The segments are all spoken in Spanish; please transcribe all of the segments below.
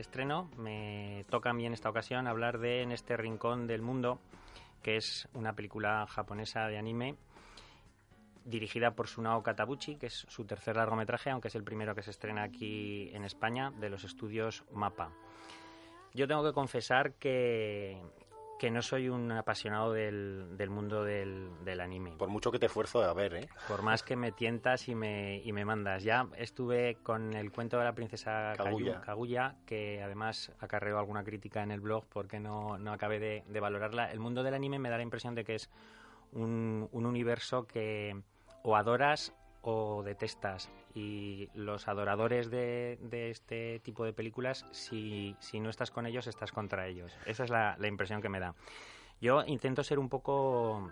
Estreno, me toca a mí en esta ocasión hablar de En este rincón del mundo, que es una película japonesa de anime dirigida por Sunao Katabuchi, que es su tercer largometraje, aunque es el primero que se estrena aquí en España, de los estudios MAPA. Yo tengo que confesar que, que no soy un apasionado del, del mundo del, del, anime. Por mucho que te esfuerzo a ver, ¿eh? Por más que me tientas y me, y me mandas. Ya estuve con el cuento de la princesa Kaguya, Kaguya que además acarreó alguna crítica en el blog porque no, no acabé de, de, valorarla. El mundo del anime me da la impresión de que es un, un universo que o adoras o detestas. Y los adoradores de, de, este tipo de películas, si, si, no estás con ellos, estás contra ellos. Esa es la, la impresión que me da. Yo intento ser un poco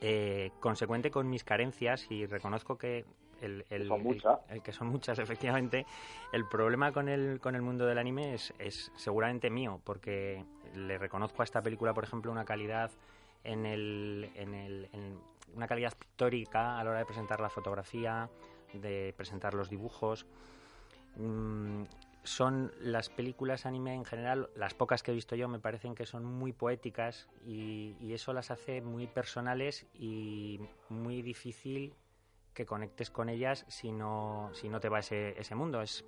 eh, consecuente con mis carencias y reconozco que el, el, el, el, que son muchas, efectivamente, el problema con el, con el mundo del anime es, es seguramente mío, porque le reconozco a esta película, por ejemplo, una calidad en el, en el en una calidad pictórica a la hora de presentar la fotografía, de presentar los dibujos. Mm, son las películas anime en general, las pocas que he visto yo, me parecen que son muy poéticas y, y eso las hace muy personales y muy difícil que conectes con ellas si no, si no te va ese, ese mundo. Es,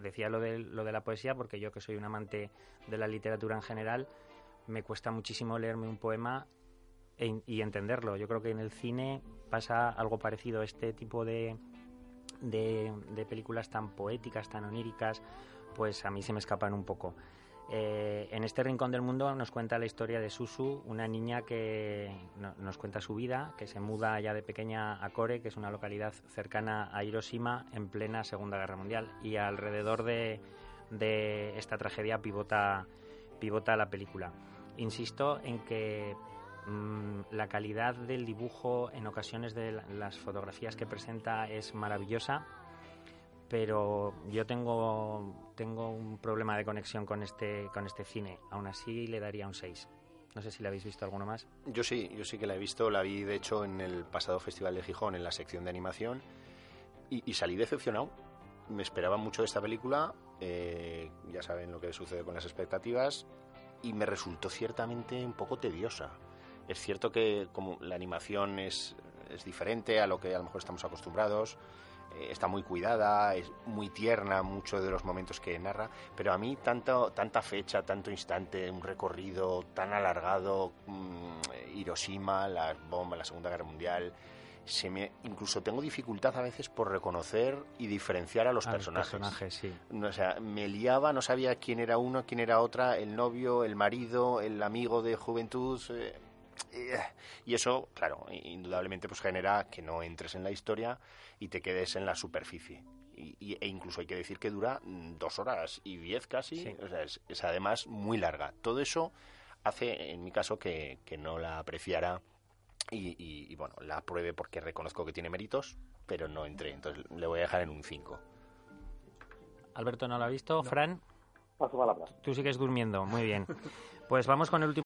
decía lo de, lo de la poesía porque yo que soy un amante de la literatura en general, me cuesta muchísimo leerme un poema y entenderlo. Yo creo que en el cine pasa algo parecido. Este tipo de, de, de, películas tan poéticas, tan oníricas, pues a mí se me escapan un poco. Eh, en este rincón del mundo nos cuenta la historia de Susu, una niña que no, nos cuenta su vida, que se muda ya de pequeña a Kore, que es una localidad cercana a Hiroshima en plena Segunda Guerra Mundial. Y alrededor de, de esta tragedia pivota, pivota la película. Insisto en que la calidad del dibujo en ocasiones de las fotografías que presenta es maravillosa, pero yo tengo, tengo un problema de conexión con este, con este cine. Aún así le daría un 6. No sé si la habéis visto alguno más. Yo sí, yo sí que la he visto. La vi, de hecho, en el pasado Festival de Gijón, en la sección de animación, y, y salí decepcionado. Me esperaba mucho de esta película. Eh, ya saben lo que sucede con las expectativas. Y me resultó ciertamente un poco tediosa. Es cierto que como la animación es, es diferente a lo que a lo mejor estamos acostumbrados, eh, está muy cuidada, es muy tierna muchos de los momentos que narra, pero a mí tanto, tanta fecha, tanto instante, un recorrido tan alargado, mmm, Hiroshima, las bombas, la Segunda Guerra Mundial, se me, incluso tengo dificultad a veces por reconocer y diferenciar a los a personajes. Los personajes sí. O sea, me liaba, no sabía quién era uno, quién era otra, el novio, el marido, el amigo de juventud. Eh, y eso, claro, indudablemente pues genera que no entres en la historia y te quedes en la superficie. Y, e incluso hay que decir que dura dos horas y diez casi, sí. o sea, es, es, además muy larga. Todo eso hace, en mi caso, que, que no la apreciara y, y, y, bueno, la apruebe porque reconozco que tiene méritos, pero no entré, entonces le voy a dejar en un 5. Alberto no lo ha visto, Fran. Paso palabra. Tú sigues durmiendo, muy bien. Pues vamos con el último.